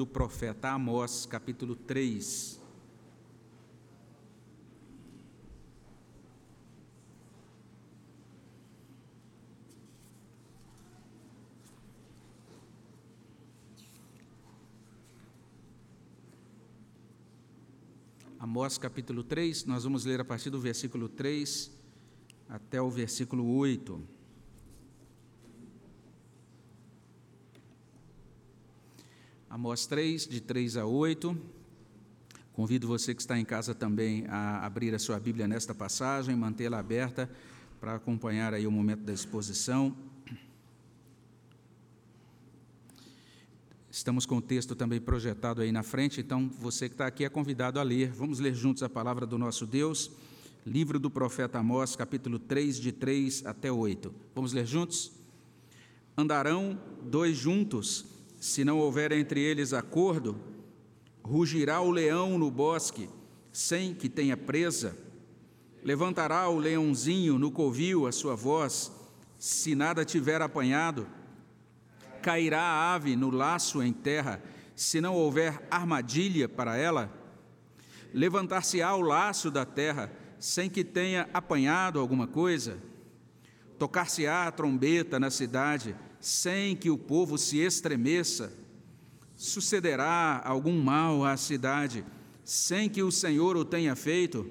do profeta Amós, capítulo 3. Amós capítulo 3, nós vamos ler a partir do versículo 3 até o versículo 8. Amós 3, de 3 a 8. Convido você que está em casa também a abrir a sua Bíblia nesta passagem, mantê-la aberta para acompanhar aí o momento da exposição. Estamos com o texto também projetado aí na frente, então você que está aqui é convidado a ler. Vamos ler juntos a palavra do nosso Deus, livro do profeta Amós, capítulo 3, de 3 até 8. Vamos ler juntos? Andarão dois juntos se não houver entre eles acordo, rugirá o leão no bosque, sem que tenha presa. Levantará o leãozinho no covil a sua voz, se nada tiver apanhado. Cairá a ave no laço em terra, se não houver armadilha para ela. Levantar-se-á o laço da terra, sem que tenha apanhado alguma coisa. Tocar-se-á a trombeta na cidade, sem que o povo se estremeça. Sucederá algum mal à cidade, sem que o Senhor o tenha feito?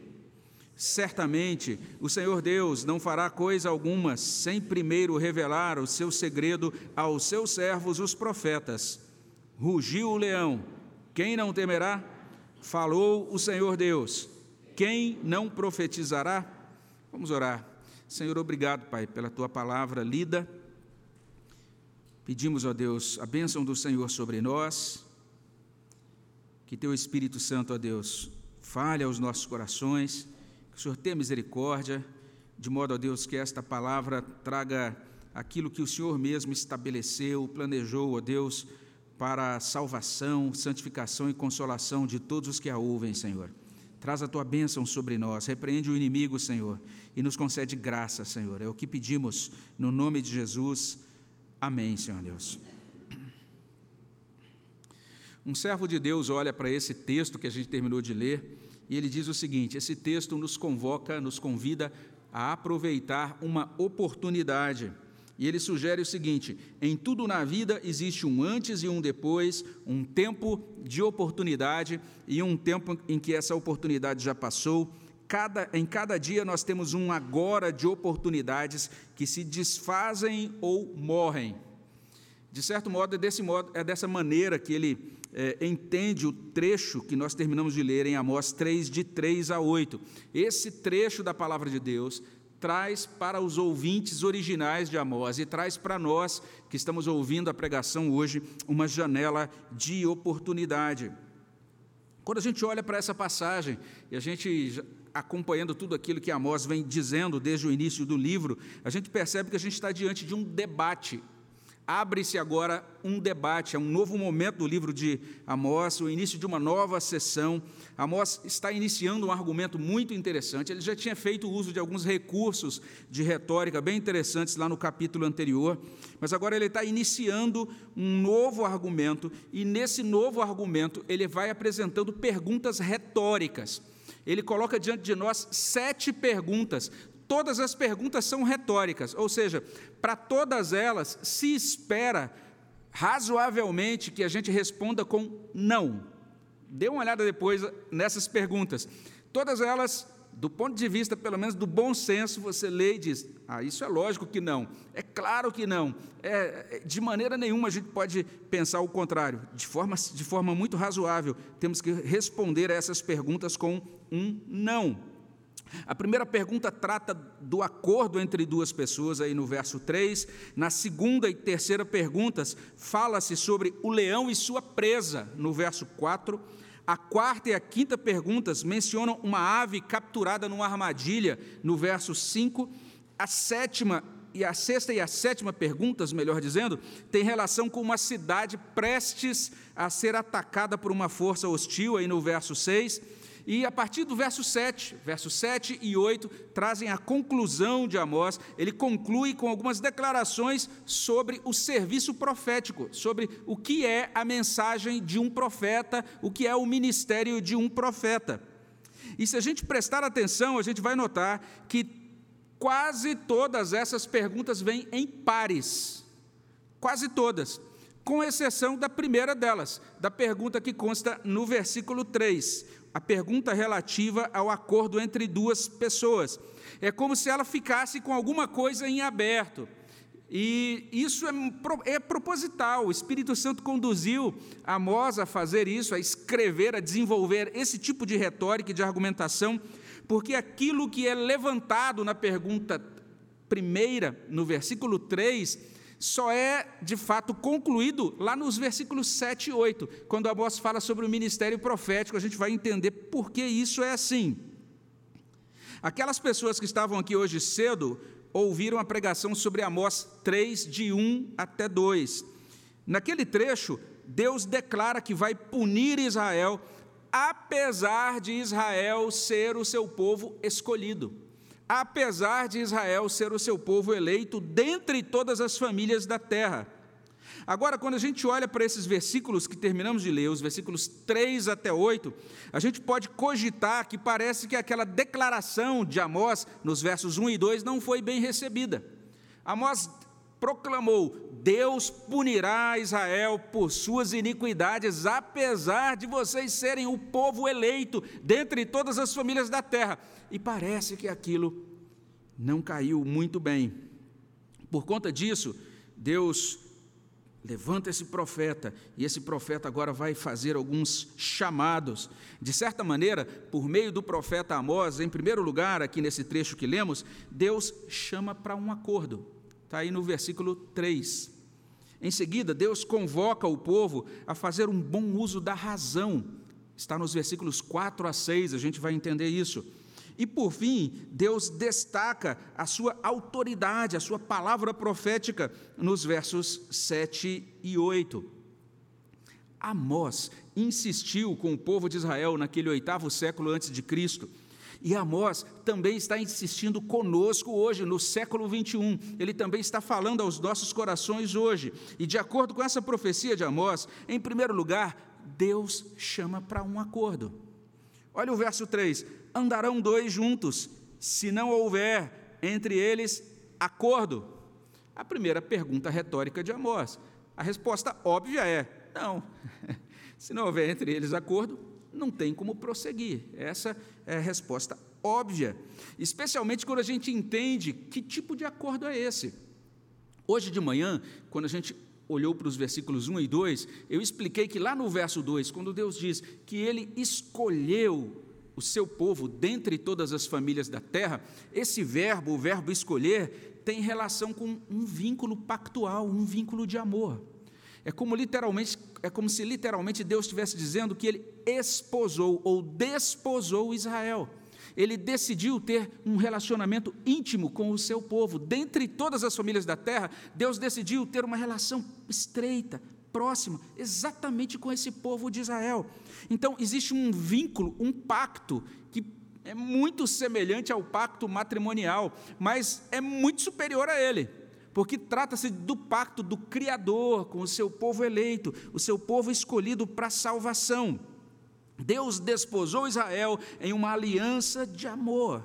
Certamente o Senhor Deus não fará coisa alguma sem primeiro revelar o seu segredo aos seus servos, os profetas. Rugiu o leão, quem não temerá? Falou o Senhor Deus, quem não profetizará? Vamos orar. Senhor, obrigado, Pai, pela tua palavra lida Pedimos, ó Deus, a bênção do Senhor sobre nós, que Teu Espírito Santo, ó Deus, fale aos nossos corações, que o Senhor tenha misericórdia, de modo, ó Deus, que esta palavra traga aquilo que o Senhor mesmo estabeleceu, planejou, ó Deus, para a salvação, santificação e consolação de todos os que a ouvem, Senhor. Traz a tua bênção sobre nós, repreende o inimigo, Senhor, e nos concede graça, Senhor. É o que pedimos no nome de Jesus. Amém, Senhor Deus. Um servo de Deus olha para esse texto que a gente terminou de ler e ele diz o seguinte: esse texto nos convoca, nos convida a aproveitar uma oportunidade. E ele sugere o seguinte: em tudo na vida existe um antes e um depois, um tempo de oportunidade e um tempo em que essa oportunidade já passou Cada, em cada dia nós temos um agora de oportunidades que se desfazem ou morrem. De certo modo, é, desse modo, é dessa maneira que ele é, entende o trecho que nós terminamos de ler em Amós 3, de 3 a 8. Esse trecho da palavra de Deus traz para os ouvintes originais de Amós e traz para nós que estamos ouvindo a pregação hoje uma janela de oportunidade. Quando a gente olha para essa passagem e a gente acompanhando tudo aquilo que Amós vem dizendo desde o início do livro, a gente percebe que a gente está diante de um debate. Abre-se agora um debate, é um novo momento do livro de Amós, o início de uma nova sessão. Amós está iniciando um argumento muito interessante. Ele já tinha feito uso de alguns recursos de retórica bem interessantes lá no capítulo anterior, mas agora ele está iniciando um novo argumento, e nesse novo argumento ele vai apresentando perguntas retóricas ele coloca diante de nós sete perguntas. Todas as perguntas são retóricas, ou seja, para todas elas se espera razoavelmente que a gente responda com não. Dê uma olhada depois nessas perguntas. Todas elas do ponto de vista, pelo menos, do bom senso, você lê e diz: ah, isso é lógico que não, é claro que não, é, é, de maneira nenhuma a gente pode pensar o contrário. De forma, de forma muito razoável, temos que responder a essas perguntas com um não. A primeira pergunta trata do acordo entre duas pessoas, aí no verso 3. Na segunda e terceira perguntas, fala-se sobre o leão e sua presa, no verso 4. A quarta e a quinta perguntas mencionam uma ave capturada numa armadilha, no verso 5. A sétima e a sexta e a sétima perguntas, melhor dizendo, tem relação com uma cidade prestes a ser atacada por uma força hostil, aí no verso 6. E a partir do verso 7, versos 7 e 8 trazem a conclusão de Amós. Ele conclui com algumas declarações sobre o serviço profético, sobre o que é a mensagem de um profeta, o que é o ministério de um profeta. E se a gente prestar atenção, a gente vai notar que quase todas essas perguntas vêm em pares. Quase todas com exceção da primeira delas, da pergunta que consta no versículo 3, a pergunta relativa ao acordo entre duas pessoas. É como se ela ficasse com alguma coisa em aberto. E isso é, é proposital. O Espírito Santo conduziu Amós a fazer isso, a escrever, a desenvolver esse tipo de retórica e de argumentação, porque aquilo que é levantado na pergunta primeira, no versículo 3, só é de fato concluído lá nos versículos 7 e 8, quando Amós fala sobre o ministério profético, a gente vai entender por que isso é assim. Aquelas pessoas que estavam aqui hoje cedo ouviram a pregação sobre Amós 3, de 1 até 2. Naquele trecho, Deus declara que vai punir Israel, apesar de Israel ser o seu povo escolhido apesar de Israel ser o seu povo eleito dentre todas as famílias da terra. Agora, quando a gente olha para esses versículos que terminamos de ler, os versículos 3 até 8, a gente pode cogitar que parece que aquela declaração de Amós, nos versos 1 e 2, não foi bem recebida. Amós proclamou: Deus punirá Israel por suas iniquidades, apesar de vocês serem o povo eleito dentre todas as famílias da terra. E parece que aquilo não caiu muito bem. Por conta disso, Deus levanta esse profeta, e esse profeta agora vai fazer alguns chamados. De certa maneira, por meio do profeta Amós, em primeiro lugar, aqui nesse trecho que lemos, Deus chama para um acordo. Está aí no versículo 3. Em seguida, Deus convoca o povo a fazer um bom uso da razão. Está nos versículos 4 a 6, a gente vai entender isso. E por fim, Deus destaca a sua autoridade, a sua palavra profética nos versos 7 e 8. Amós insistiu com o povo de Israel naquele oitavo século antes de Cristo. E Amós também está insistindo conosco hoje, no século 21. Ele também está falando aos nossos corações hoje. E de acordo com essa profecia de Amós, em primeiro lugar, Deus chama para um acordo. Olha o verso 3: Andarão dois juntos, se não houver entre eles acordo. A primeira pergunta retórica de Amós. A resposta óbvia é: não. se não houver entre eles acordo, não tem como prosseguir. Essa é a resposta óbvia, especialmente quando a gente entende que tipo de acordo é esse. Hoje de manhã, quando a gente olhou para os versículos 1 e 2, eu expliquei que lá no verso 2, quando Deus diz que ele escolheu o seu povo dentre todas as famílias da terra, esse verbo, o verbo escolher, tem relação com um vínculo pactual, um vínculo de amor. É como literalmente, é como se literalmente Deus estivesse dizendo que ele esposou ou desposou Israel ele decidiu ter um relacionamento íntimo com o seu povo. Dentre todas as famílias da terra, Deus decidiu ter uma relação estreita, próxima, exatamente com esse povo de Israel. Então, existe um vínculo, um pacto, que é muito semelhante ao pacto matrimonial, mas é muito superior a ele porque trata-se do pacto do Criador com o seu povo eleito, o seu povo escolhido para salvação. Deus desposou Israel em uma aliança de amor.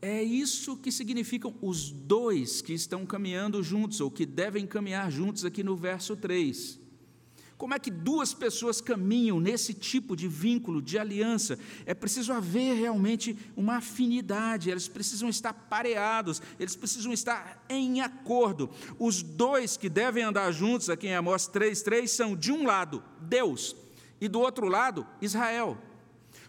É isso que significam os dois que estão caminhando juntos, ou que devem caminhar juntos aqui no verso 3. Como é que duas pessoas caminham nesse tipo de vínculo, de aliança? É preciso haver realmente uma afinidade, eles precisam estar pareados, eles precisam estar em acordo. Os dois que devem andar juntos, aqui em Amós 3,3, são, de um lado, Deus, e do outro lado, Israel.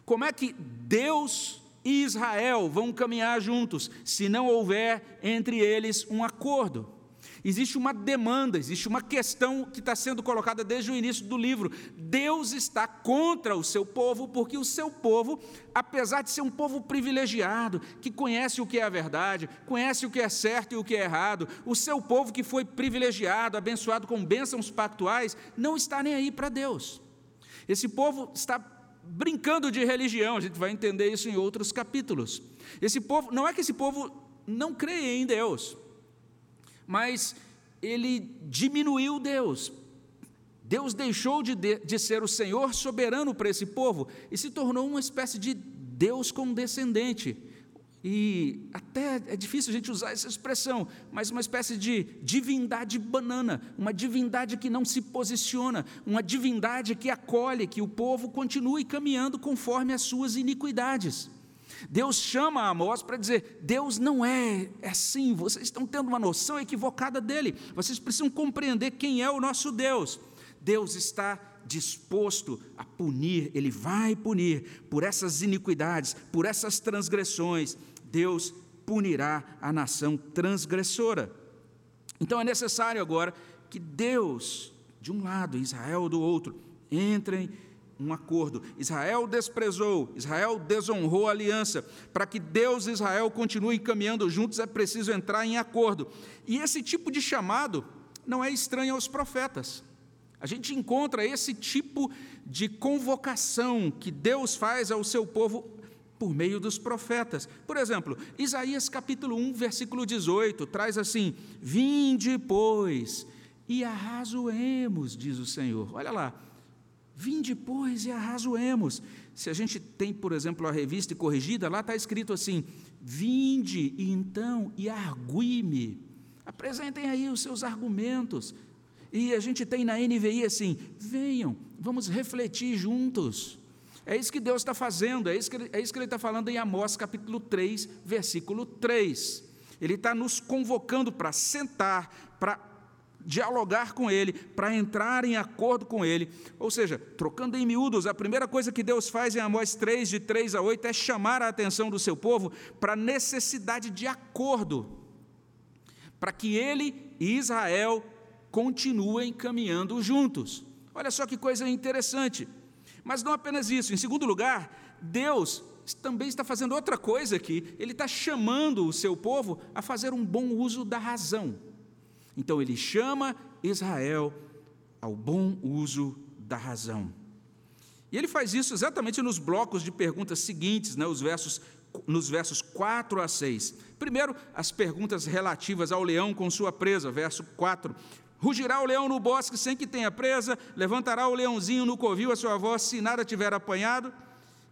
Como é que Deus e Israel vão caminhar juntos se não houver entre eles um acordo? Existe uma demanda, existe uma questão que está sendo colocada desde o início do livro. Deus está contra o seu povo, porque o seu povo, apesar de ser um povo privilegiado, que conhece o que é a verdade, conhece o que é certo e o que é errado, o seu povo que foi privilegiado, abençoado com bênçãos pactuais, não está nem aí para Deus. Esse povo está brincando de religião, a gente vai entender isso em outros capítulos. Esse povo, não é que esse povo não crê em Deus, mas ele diminuiu Deus. Deus deixou de, de, de ser o Senhor soberano para esse povo e se tornou uma espécie de Deus condescendente. E até é difícil a gente usar essa expressão, mas uma espécie de divindade banana, uma divindade que não se posiciona, uma divindade que acolhe que o povo continue caminhando conforme as suas iniquidades. Deus chama Amós para dizer: Deus não é assim, vocês estão tendo uma noção equivocada dele, vocês precisam compreender quem é o nosso Deus. Deus está disposto a punir, Ele vai punir por essas iniquidades, por essas transgressões, Deus punirá a nação transgressora. Então é necessário agora que Deus, de um lado, Israel do outro, entrem um acordo. Israel desprezou, Israel desonrou a aliança. Para que Deus e Israel continuem caminhando juntos, é preciso entrar em acordo. E esse tipo de chamado não é estranho aos profetas. A gente encontra esse tipo de convocação que Deus faz ao seu povo por meio dos profetas. Por exemplo, Isaías capítulo 1, versículo 18, traz assim: Vinde, pois, e arrazoemos, diz o Senhor. Olha lá, vinde, pois, e arrazoemos. Se a gente tem, por exemplo, a revista corrigida, lá está escrito assim: Vinde, e então, e argui-me. Apresentem aí os seus argumentos. E a gente tem na NVI assim: venham, vamos refletir juntos. É isso que Deus está fazendo, é isso que, é isso que Ele está falando em Amós capítulo 3, versículo 3. Ele está nos convocando para sentar, para dialogar com Ele, para entrar em acordo com Ele. Ou seja, trocando em miúdos, a primeira coisa que Deus faz em Amós 3, de 3 a 8, é chamar a atenção do seu povo para a necessidade de acordo, para que ele e Israel continuem caminhando juntos. Olha só que coisa interessante. Mas não apenas isso, em segundo lugar, Deus também está fazendo outra coisa aqui, Ele está chamando o seu povo a fazer um bom uso da razão. Então, Ele chama Israel ao bom uso da razão. E ele faz isso exatamente nos blocos de perguntas seguintes, né, os versos, nos versos 4 a 6. Primeiro, as perguntas relativas ao leão com sua presa, verso 4. Rugirá o leão no bosque sem que tenha presa, levantará o leãozinho no covil a sua voz se nada tiver apanhado.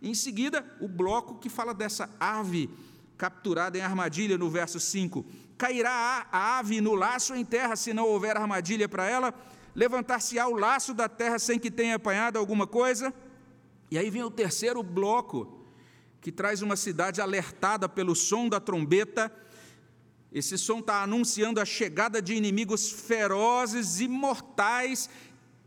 Em seguida, o bloco que fala dessa ave capturada em armadilha no verso 5. Cairá a ave no laço em terra se não houver armadilha para ela, levantar-se-á o laço da terra sem que tenha apanhado alguma coisa. E aí vem o terceiro bloco, que traz uma cidade alertada pelo som da trombeta esse som está anunciando a chegada de inimigos ferozes e mortais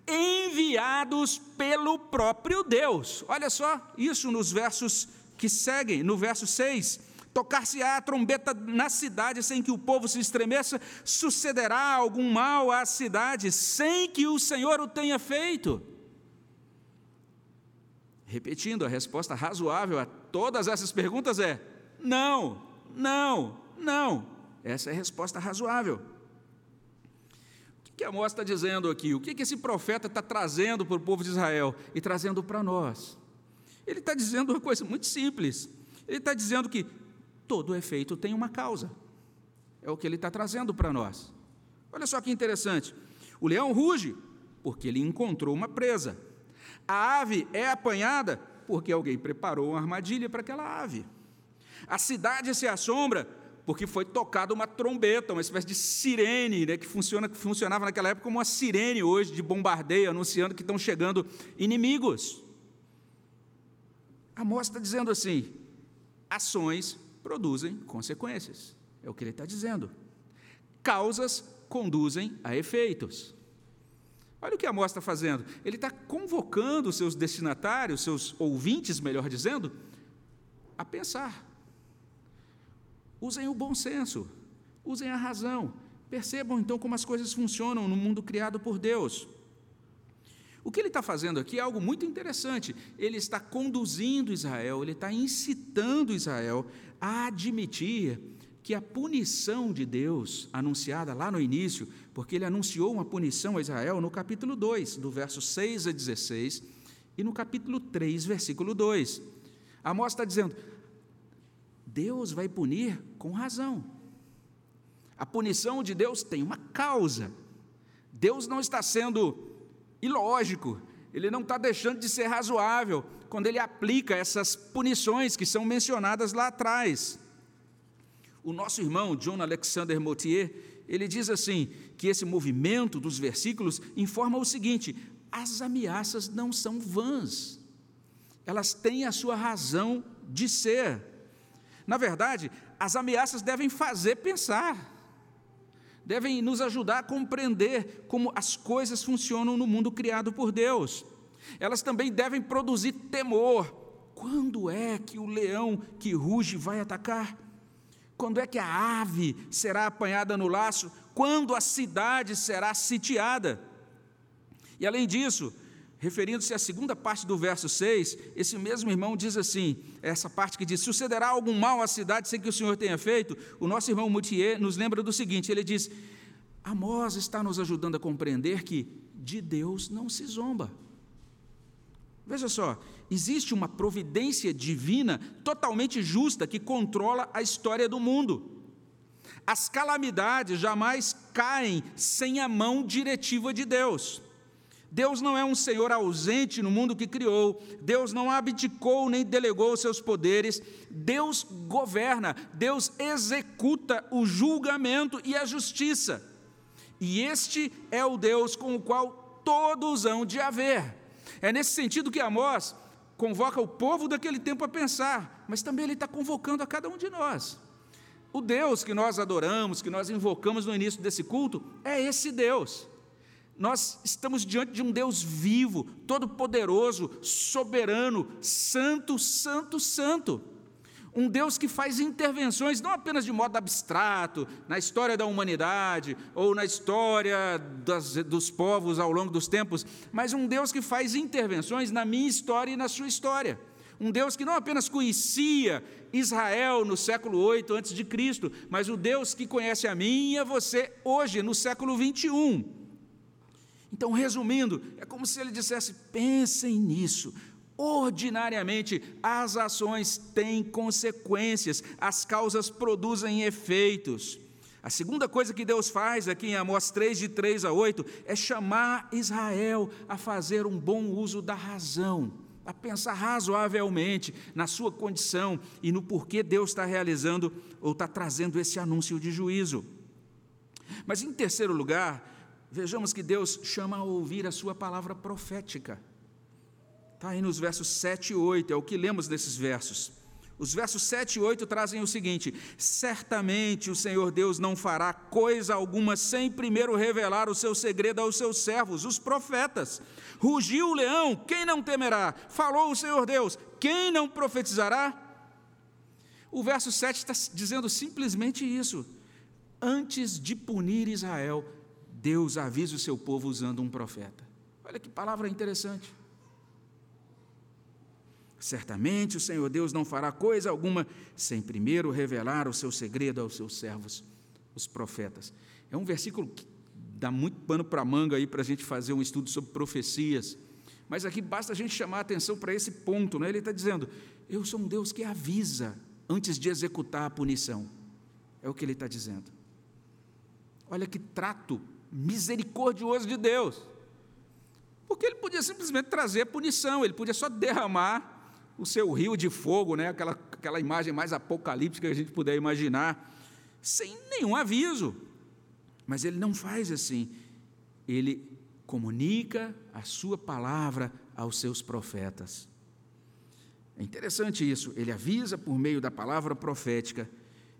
enviados pelo próprio Deus. Olha só isso nos versos que seguem, no verso 6. Tocar-se-á a trombeta na cidade sem que o povo se estremeça, sucederá algum mal à cidade sem que o Senhor o tenha feito. Repetindo, a resposta razoável a todas essas perguntas é: não, não, não. Essa é a resposta razoável. O que Amós está dizendo aqui? O que esse profeta está trazendo para o povo de Israel e trazendo para nós? Ele está dizendo uma coisa muito simples. Ele está dizendo que todo efeito tem uma causa. É o que ele está trazendo para nós. Olha só que interessante. O leão ruge porque ele encontrou uma presa. A ave é apanhada porque alguém preparou uma armadilha para aquela ave. A cidade se assombra porque foi tocada uma trombeta, uma espécie de sirene, né, que, funciona, que funcionava naquela época como uma sirene hoje de bombardeio, anunciando que estão chegando inimigos. Amós está dizendo assim: ações produzem consequências. É o que ele está dizendo. Causas conduzem a efeitos. Olha o que Amós está fazendo. Ele está convocando os seus destinatários, seus ouvintes, melhor dizendo, a pensar. Usem o bom senso, usem a razão. Percebam então como as coisas funcionam no mundo criado por Deus. O que ele está fazendo aqui é algo muito interessante. Ele está conduzindo Israel, ele está incitando Israel a admitir que a punição de Deus, anunciada lá no início, porque ele anunciou uma punição a Israel no capítulo 2, do verso 6 a 16, e no capítulo 3, versículo 2. Amós está dizendo: Deus vai punir com razão. A punição de Deus tem uma causa. Deus não está sendo ilógico, ele não está deixando de ser razoável quando ele aplica essas punições que são mencionadas lá atrás. O nosso irmão John Alexander Moutier, ele diz assim, que esse movimento dos versículos informa o seguinte: as ameaças não são vãs, elas têm a sua razão de ser. Na verdade, as ameaças devem fazer pensar, devem nos ajudar a compreender como as coisas funcionam no mundo criado por Deus. Elas também devem produzir temor. Quando é que o leão que ruge vai atacar? Quando é que a ave será apanhada no laço? Quando a cidade será sitiada? E além disso, referindo-se à segunda parte do verso 6, esse mesmo irmão diz assim: essa parte que diz: Sucederá algum mal à cidade sem que o Senhor tenha feito? O nosso irmão Moutier nos lembra do seguinte: ele diz, Amós está nos ajudando a compreender que de Deus não se zomba. Veja só, existe uma providência divina totalmente justa que controla a história do mundo. As calamidades jamais caem sem a mão diretiva de Deus. Deus não é um Senhor ausente no mundo que criou, Deus não abdicou nem delegou seus poderes, Deus governa, Deus executa o julgamento e a justiça. E este é o Deus com o qual todos hão de haver. É nesse sentido que Amós convoca o povo daquele tempo a pensar, mas também ele está convocando a cada um de nós. O Deus que nós adoramos, que nós invocamos no início desse culto, é esse Deus. Nós estamos diante de um Deus vivo, todo-poderoso, soberano, santo, santo, santo. Um Deus que faz intervenções não apenas de modo abstrato, na história da humanidade ou na história das, dos povos ao longo dos tempos, mas um Deus que faz intervenções na minha história e na sua história. Um Deus que não apenas conhecia Israel no século 8 antes de Cristo, mas o Deus que conhece a mim e a você hoje, no século 21. Então, resumindo, é como se ele dissesse: pensem nisso, Ordinariamente, as ações têm consequências, as causas produzem efeitos. A segunda coisa que Deus faz aqui em Amós 3, de 3 a 8, é chamar Israel a fazer um bom uso da razão, a pensar razoavelmente na sua condição e no porquê Deus está realizando ou está trazendo esse anúncio de juízo. Mas, em terceiro lugar, vejamos que Deus chama a ouvir a sua palavra profética. Está aí nos versos 7 e 8, é o que lemos nesses versos. Os versos 7 e 8 trazem o seguinte: Certamente o Senhor Deus não fará coisa alguma sem primeiro revelar o seu segredo aos seus servos, os profetas. Rugiu o leão, quem não temerá? Falou o Senhor Deus, quem não profetizará? O verso 7 está dizendo simplesmente isso. Antes de punir Israel, Deus avisa o seu povo usando um profeta. Olha que palavra interessante. Certamente o Senhor Deus não fará coisa alguma sem primeiro revelar o seu segredo aos seus servos, os profetas. É um versículo que dá muito pano para manga aí para a gente fazer um estudo sobre profecias. Mas aqui basta a gente chamar a atenção para esse ponto, né? Ele está dizendo: Eu sou um Deus que avisa antes de executar a punição. É o que ele está dizendo. Olha que trato misericordioso de Deus. Porque ele podia simplesmente trazer punição, ele podia só derramar o seu rio de fogo, né? aquela, aquela imagem mais apocalíptica que a gente puder imaginar, sem nenhum aviso. Mas ele não faz assim. Ele comunica a sua palavra aos seus profetas. É interessante isso. Ele avisa por meio da palavra profética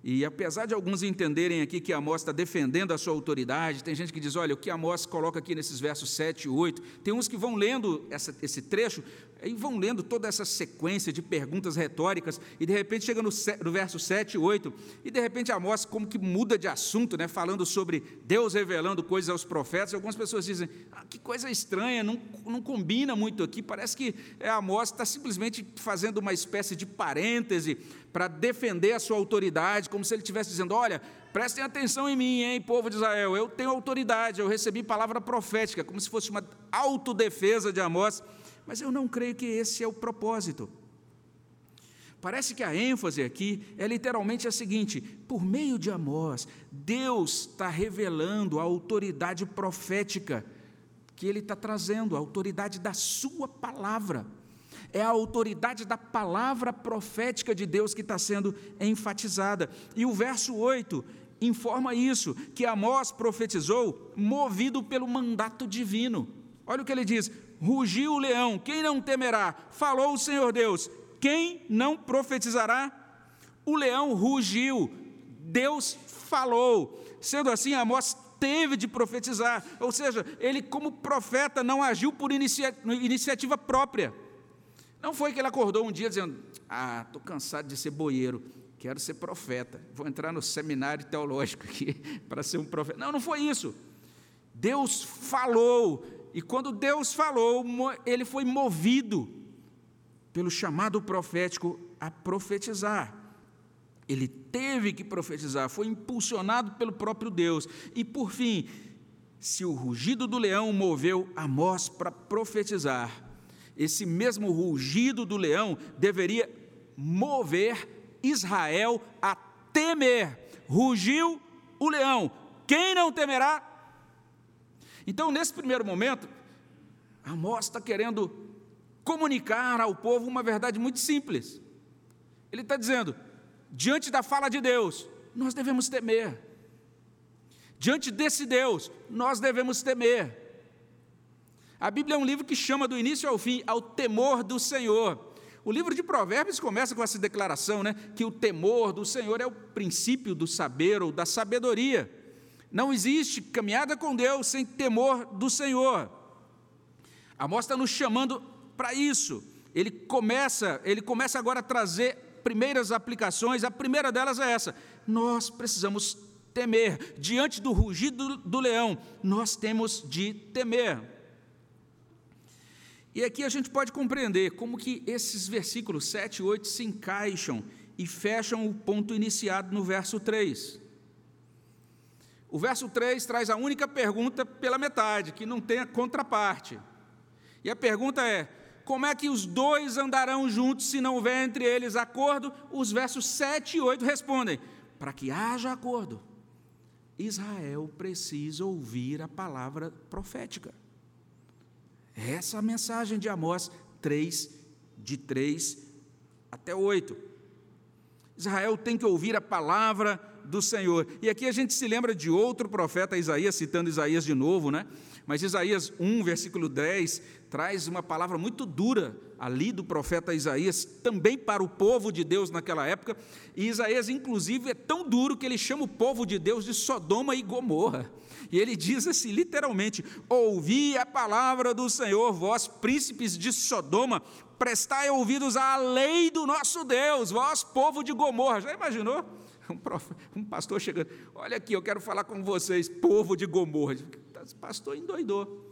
e apesar de alguns entenderem aqui que Amós está defendendo a sua autoridade, tem gente que diz: olha, o que Amós coloca aqui nesses versos 7 e 8, tem uns que vão lendo essa, esse trecho e vão lendo toda essa sequência de perguntas retóricas, e de repente chega no, no verso 7 e 8, e de repente Amós como que muda de assunto, né, falando sobre Deus revelando coisas aos profetas, e algumas pessoas dizem: ah, que coisa estranha, não, não combina muito aqui, parece que é, Amós está simplesmente fazendo uma espécie de parêntese para defender a sua autoridade, como se ele estivesse dizendo: Olha, prestem atenção em mim, hein, povo de Israel, eu tenho autoridade, eu recebi palavra profética, como se fosse uma autodefesa de Amós. Mas eu não creio que esse é o propósito. Parece que a ênfase aqui é literalmente a seguinte: por meio de Amós, Deus está revelando a autoridade profética que Ele está trazendo, a autoridade da Sua palavra. É a autoridade da palavra profética de Deus que está sendo enfatizada. E o verso 8 informa isso, que Amós profetizou movido pelo mandato divino. Olha o que ele diz: rugiu o leão, quem não temerá? Falou o Senhor Deus, quem não profetizará? O leão rugiu, Deus falou. Sendo assim, Amós teve de profetizar, ou seja, ele, como profeta, não agiu por inicia iniciativa própria. Não foi que ele acordou um dia dizendo: Ah, estou cansado de ser boieiro, quero ser profeta, vou entrar no seminário teológico aqui para ser um profeta. Não, não foi isso. Deus falou, e quando Deus falou, ele foi movido pelo chamado profético a profetizar. Ele teve que profetizar, foi impulsionado pelo próprio Deus. E por fim, se o rugido do leão moveu Amós para profetizar, esse mesmo rugido do leão deveria mover Israel a temer. Rugiu o leão, quem não temerá? Então, nesse primeiro momento, Amós está querendo comunicar ao povo uma verdade muito simples. Ele está dizendo: diante da fala de Deus, nós devemos temer. Diante desse Deus, nós devemos temer. A Bíblia é um livro que chama do início ao fim ao temor do Senhor. O livro de Provérbios começa com essa declaração, né, que o temor do Senhor é o princípio do saber ou da sabedoria. Não existe caminhada com Deus sem temor do Senhor. Amós está nos chamando para isso. Ele começa, ele começa agora a trazer primeiras aplicações. A primeira delas é essa: nós precisamos temer. Diante do rugido do leão, nós temos de temer. E aqui a gente pode compreender como que esses versículos 7 e 8 se encaixam e fecham o ponto iniciado no verso 3. O verso 3 traz a única pergunta pela metade, que não tem a contraparte. E a pergunta é: como é que os dois andarão juntos se não houver entre eles acordo? Os versos 7 e 8 respondem: para que haja acordo, Israel precisa ouvir a palavra profética. Essa é a mensagem de Amós 3, de 3 até 8. Israel tem que ouvir a palavra do Senhor. E aqui a gente se lembra de outro profeta, Isaías, citando Isaías de novo, né? Mas Isaías 1, versículo 10, traz uma palavra muito dura ali do profeta Isaías, também para o povo de Deus naquela época. E Isaías, inclusive, é tão duro que ele chama o povo de Deus de Sodoma e Gomorra. E ele diz assim, literalmente: Ouvi a palavra do Senhor, vós príncipes de Sodoma, prestai ouvidos à lei do nosso Deus, vós povo de Gomorra. Já imaginou? Um, prof, um pastor chegando, olha aqui, eu quero falar com vocês, povo de Gomorra. O pastor endoidou.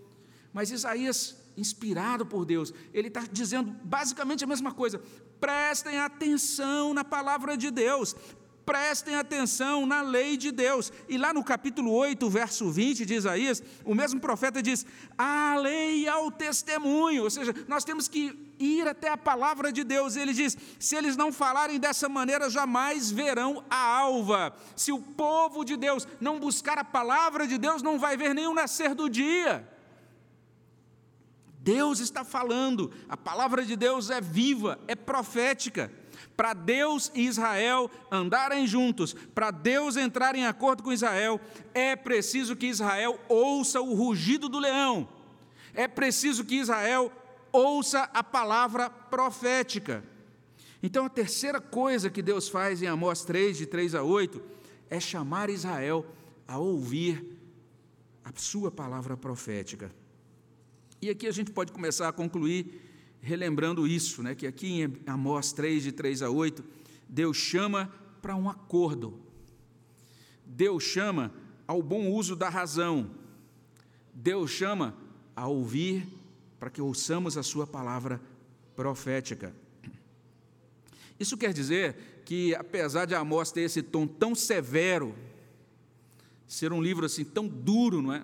Mas Isaías, inspirado por Deus, ele está dizendo basicamente a mesma coisa. Prestem atenção na palavra de Deus, prestem atenção na lei de Deus. E lá no capítulo 8, verso 20 de Isaías, o mesmo profeta diz: a lei ao testemunho, ou seja, nós temos que ir até a palavra de Deus. Ele diz: se eles não falarem dessa maneira, jamais verão a alva. Se o povo de Deus não buscar a palavra de Deus, não vai ver o nascer do dia. Deus está falando, a palavra de Deus é viva, é profética. Para Deus e Israel andarem juntos, para Deus entrar em acordo com Israel, é preciso que Israel ouça o rugido do leão, é preciso que Israel ouça a palavra profética. Então, a terceira coisa que Deus faz em Amós 3, de 3 a 8, é chamar Israel a ouvir a sua palavra profética. E aqui a gente pode começar a concluir relembrando isso, né, que aqui em Amós 3, de 3 a 8, Deus chama para um acordo. Deus chama ao bom uso da razão. Deus chama a ouvir para que ouçamos a sua palavra profética. Isso quer dizer que, apesar de Amós ter esse tom tão severo, ser um livro assim tão duro, não é?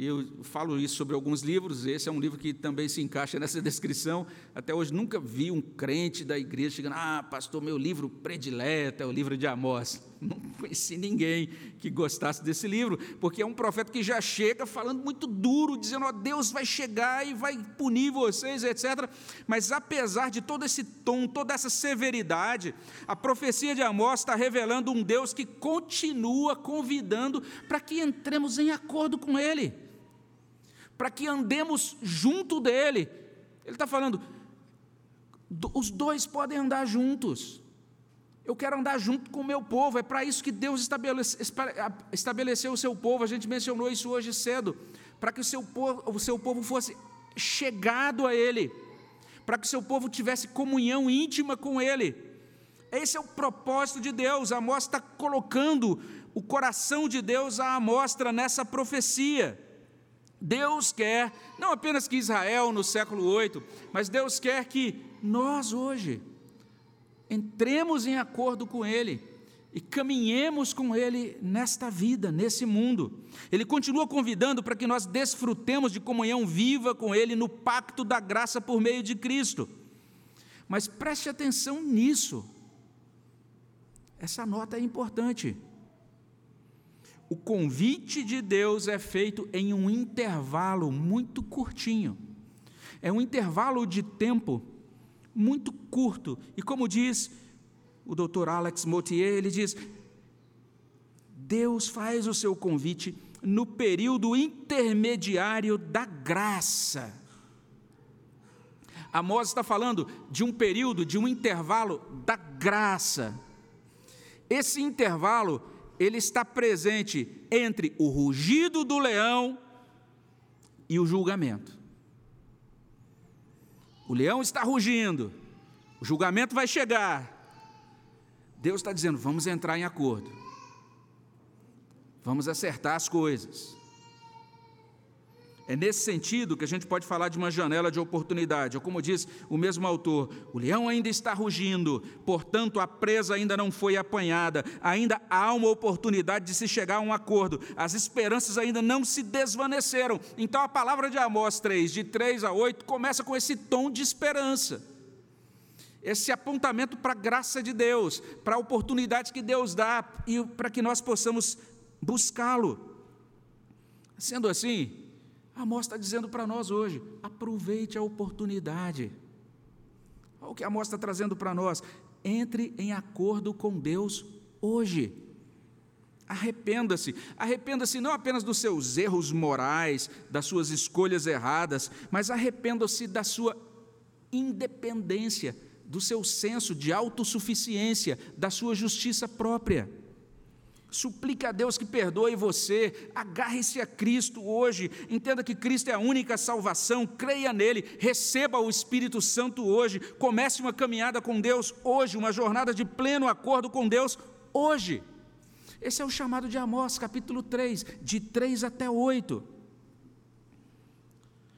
E eu falo isso sobre alguns livros, esse é um livro que também se encaixa nessa descrição. Até hoje nunca vi um crente da igreja chegando, ah, pastor, meu livro predileto é o livro de Amós. Não conheci ninguém que gostasse desse livro, porque é um profeta que já chega falando muito duro, dizendo, ó, oh, Deus vai chegar e vai punir vocês, etc. Mas apesar de todo esse tom, toda essa severidade, a profecia de Amós está revelando um Deus que continua convidando para que entremos em acordo com Ele para que andemos junto dele. Ele está falando, os dois podem andar juntos. Eu quero andar junto com o meu povo, é para isso que Deus estabelece, estabeleceu o seu povo. A gente mencionou isso hoje cedo, para que o seu povo, o seu povo fosse chegado a Ele, para que o seu povo tivesse comunhão íntima com Ele. Esse é o propósito de Deus. A Amós está colocando o coração de Deus à amostra nessa profecia. Deus quer, não apenas que Israel no século 8, mas Deus quer que nós hoje entremos em acordo com Ele e caminhemos com Ele nesta vida, nesse mundo. Ele continua convidando para que nós desfrutemos de comunhão viva com Ele no pacto da graça por meio de Cristo. Mas preste atenção nisso. Essa nota é importante o convite de Deus é feito em um intervalo muito curtinho. É um intervalo de tempo muito curto. E como diz o Dr. Alex Motier, ele diz: Deus faz o seu convite no período intermediário da graça. Amós está falando de um período, de um intervalo da graça. Esse intervalo ele está presente entre o rugido do leão e o julgamento. O leão está rugindo, o julgamento vai chegar. Deus está dizendo: vamos entrar em acordo, vamos acertar as coisas. É nesse sentido que a gente pode falar de uma janela de oportunidade. Ou como diz o mesmo autor, o leão ainda está rugindo, portanto a presa ainda não foi apanhada, ainda há uma oportunidade de se chegar a um acordo, as esperanças ainda não se desvaneceram. Então a palavra de Amós 3, de 3 a 8, começa com esse tom de esperança. Esse apontamento para a graça de Deus, para a oportunidade que Deus dá e para que nós possamos buscá-lo. Sendo assim, Amós está dizendo para nós hoje: aproveite a oportunidade. Olha o que Amós está trazendo para nós. Entre em acordo com Deus hoje. Arrependa-se. Arrependa-se não apenas dos seus erros morais, das suas escolhas erradas, mas arrependa-se da sua independência, do seu senso de autossuficiência, da sua justiça própria. Suplique a Deus que perdoe você, agarre-se a Cristo hoje, entenda que Cristo é a única salvação, creia nele, receba o Espírito Santo hoje, comece uma caminhada com Deus hoje, uma jornada de pleno acordo com Deus hoje. Esse é o chamado de Amós, capítulo 3, de 3 até 8.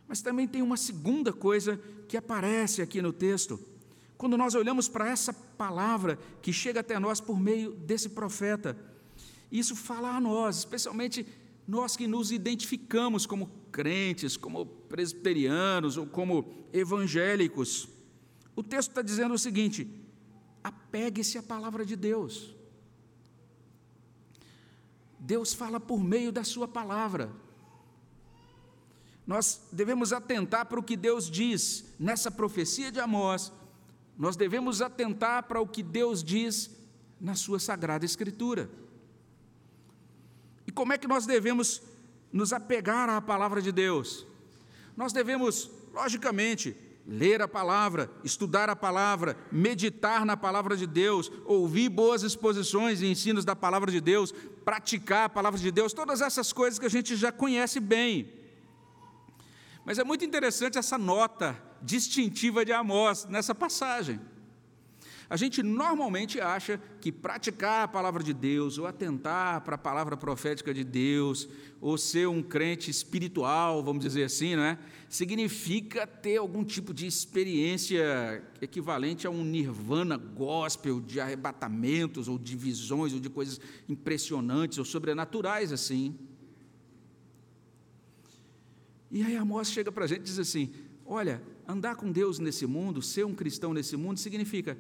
Mas também tem uma segunda coisa que aparece aqui no texto. Quando nós olhamos para essa palavra que chega até nós por meio desse profeta, isso fala a nós, especialmente nós que nos identificamos como crentes, como presbiterianos ou como evangélicos. O texto está dizendo o seguinte: apegue-se à palavra de Deus. Deus fala por meio da Sua palavra. Nós devemos atentar para o que Deus diz nessa profecia de Amós, nós devemos atentar para o que Deus diz na Sua sagrada Escritura. E como é que nós devemos nos apegar à palavra de Deus? Nós devemos, logicamente, ler a palavra, estudar a palavra, meditar na palavra de Deus, ouvir boas exposições e ensinos da palavra de Deus, praticar a palavra de Deus, todas essas coisas que a gente já conhece bem. Mas é muito interessante essa nota distintiva de Amós nessa passagem. A gente normalmente acha que praticar a palavra de Deus, ou atentar para a palavra profética de Deus, ou ser um crente espiritual, vamos dizer assim, não é? significa ter algum tipo de experiência equivalente a um nirvana gospel de arrebatamentos, ou de visões, ou de coisas impressionantes ou sobrenaturais assim. E aí Amós chega para a gente e diz assim: olha, andar com Deus nesse mundo, ser um cristão nesse mundo, significa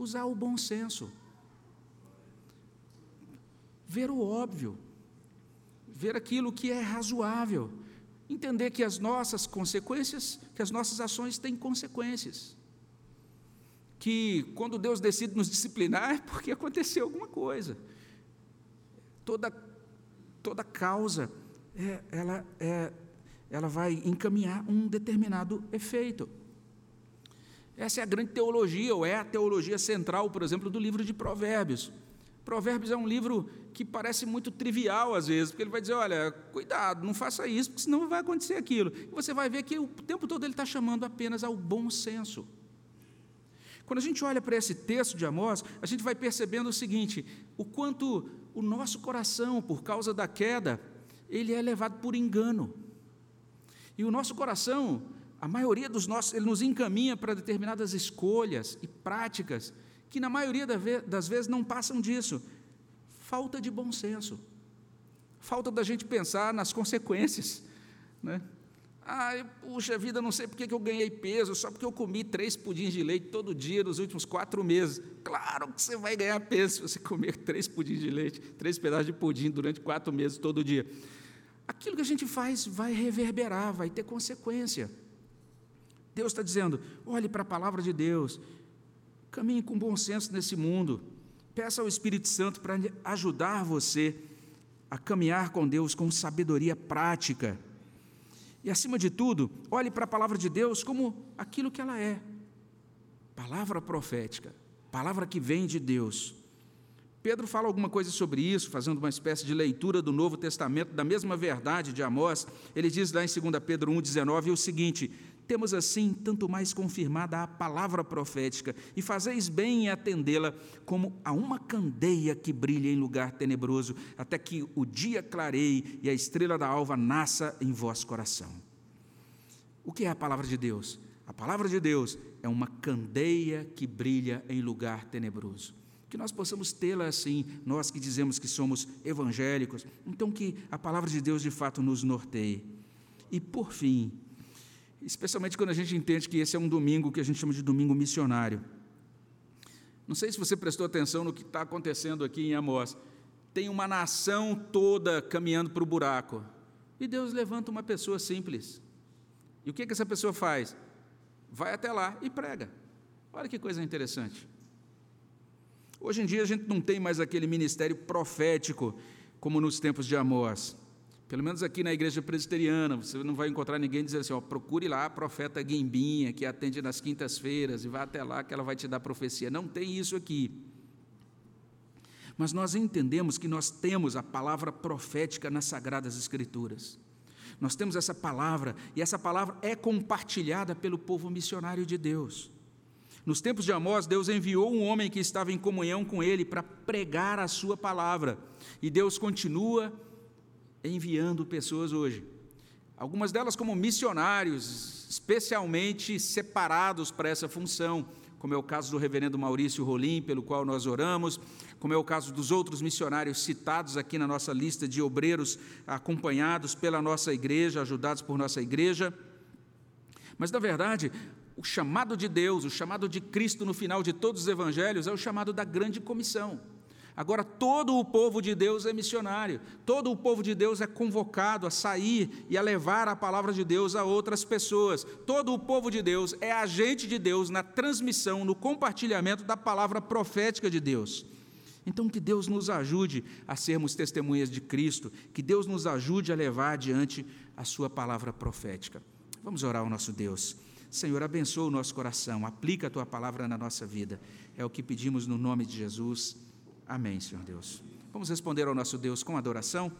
usar o bom senso, ver o óbvio, ver aquilo que é razoável, entender que as nossas consequências, que as nossas ações têm consequências. Que quando Deus decide nos disciplinar é porque aconteceu alguma coisa. Toda, toda causa, é, ela, é, ela vai encaminhar um determinado efeito. Essa é a grande teologia, ou é a teologia central, por exemplo, do livro de Provérbios. Provérbios é um livro que parece muito trivial às vezes, porque ele vai dizer: olha, cuidado, não faça isso, porque senão vai acontecer aquilo. E você vai ver que o tempo todo ele está chamando apenas ao bom senso. Quando a gente olha para esse texto de Amós, a gente vai percebendo o seguinte: o quanto o nosso coração, por causa da queda, ele é levado por engano. E o nosso coração, a maioria dos nossos, ele nos encaminha para determinadas escolhas e práticas que na maioria das vezes não passam disso. Falta de bom senso. Falta da gente pensar nas consequências. Né? Ah, puxa vida, não sei porque que eu ganhei peso, só porque eu comi três pudins de leite todo dia nos últimos quatro meses. Claro que você vai ganhar peso se você comer três pudins de leite, três pedaços de pudim durante quatro meses todo dia. Aquilo que a gente faz vai reverberar, vai ter consequência. Deus está dizendo: olhe para a palavra de Deus, Caminhe com bom senso nesse mundo. Peça ao Espírito Santo para ajudar você a caminhar com Deus com sabedoria prática. E, acima de tudo, olhe para a palavra de Deus como aquilo que ela é palavra profética, palavra que vem de Deus. Pedro fala alguma coisa sobre isso, fazendo uma espécie de leitura do Novo Testamento, da mesma verdade de Amós. Ele diz lá em 2 Pedro 1,19 o seguinte: temos assim tanto mais confirmada a palavra profética, e fazeis bem em atendê-la como a uma candeia que brilha em lugar tenebroso, até que o dia clareie e a estrela da alva nasça em vosso coração. O que é a palavra de Deus? A palavra de Deus é uma candeia que brilha em lugar tenebroso. Que nós possamos tê-la assim, nós que dizemos que somos evangélicos, então que a palavra de Deus de fato nos norteie. E por fim, especialmente quando a gente entende que esse é um domingo que a gente chama de domingo missionário. Não sei se você prestou atenção no que está acontecendo aqui em Amós. Tem uma nação toda caminhando para o buraco. E Deus levanta uma pessoa simples. E o que, que essa pessoa faz? Vai até lá e prega. Olha que coisa interessante. Hoje em dia a gente não tem mais aquele ministério profético como nos tempos de Amós. Pelo menos aqui na igreja presbiteriana, você não vai encontrar ninguém dizendo assim: ó, procure lá a profeta Guimbinha, que atende nas quintas-feiras, e vá até lá que ela vai te dar profecia. Não tem isso aqui. Mas nós entendemos que nós temos a palavra profética nas Sagradas Escrituras. Nós temos essa palavra, e essa palavra é compartilhada pelo povo missionário de Deus. Nos tempos de Amós, Deus enviou um homem que estava em comunhão com ele para pregar a sua palavra, e Deus continua enviando pessoas hoje. Algumas delas como missionários, especialmente separados para essa função, como é o caso do reverendo Maurício Rolim, pelo qual nós oramos, como é o caso dos outros missionários citados aqui na nossa lista de obreiros acompanhados pela nossa igreja, ajudados por nossa igreja. Mas, na verdade, o chamado de Deus, o chamado de Cristo no final de todos os evangelhos é o chamado da grande comissão. Agora, todo o povo de Deus é missionário, todo o povo de Deus é convocado a sair e a levar a palavra de Deus a outras pessoas. Todo o povo de Deus é agente de Deus na transmissão, no compartilhamento da palavra profética de Deus. Então, que Deus nos ajude a sermos testemunhas de Cristo, que Deus nos ajude a levar adiante a Sua palavra profética. Vamos orar ao nosso Deus. Senhor, abençoa o nosso coração, aplica a Tua palavra na nossa vida. É o que pedimos no nome de Jesus. Amém, Senhor Deus. Vamos responder ao nosso Deus com adoração?